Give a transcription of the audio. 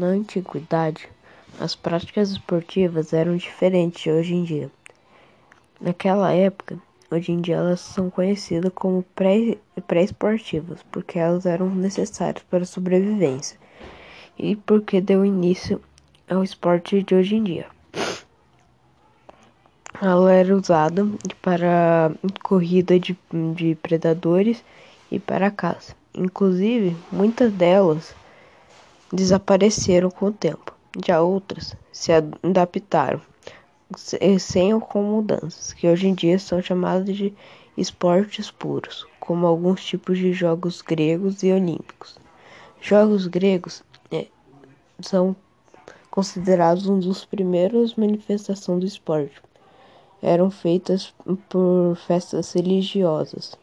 Na antiguidade, as práticas esportivas eram diferentes de hoje em dia. Naquela época, hoje em dia elas são conhecidas como pré-esportivas, porque elas eram necessárias para a sobrevivência e porque deu início ao esporte de hoje em dia. Ela era usada para corrida de, de predadores e para caça. Inclusive, muitas delas desapareceram com o tempo. Já outras se adaptaram sem ou com mudanças, que hoje em dia são chamados de esportes puros, como alguns tipos de jogos gregos e olímpicos. Jogos gregos é, são considerados um dos primeiros manifestações do esporte. Eram feitas por festas religiosas.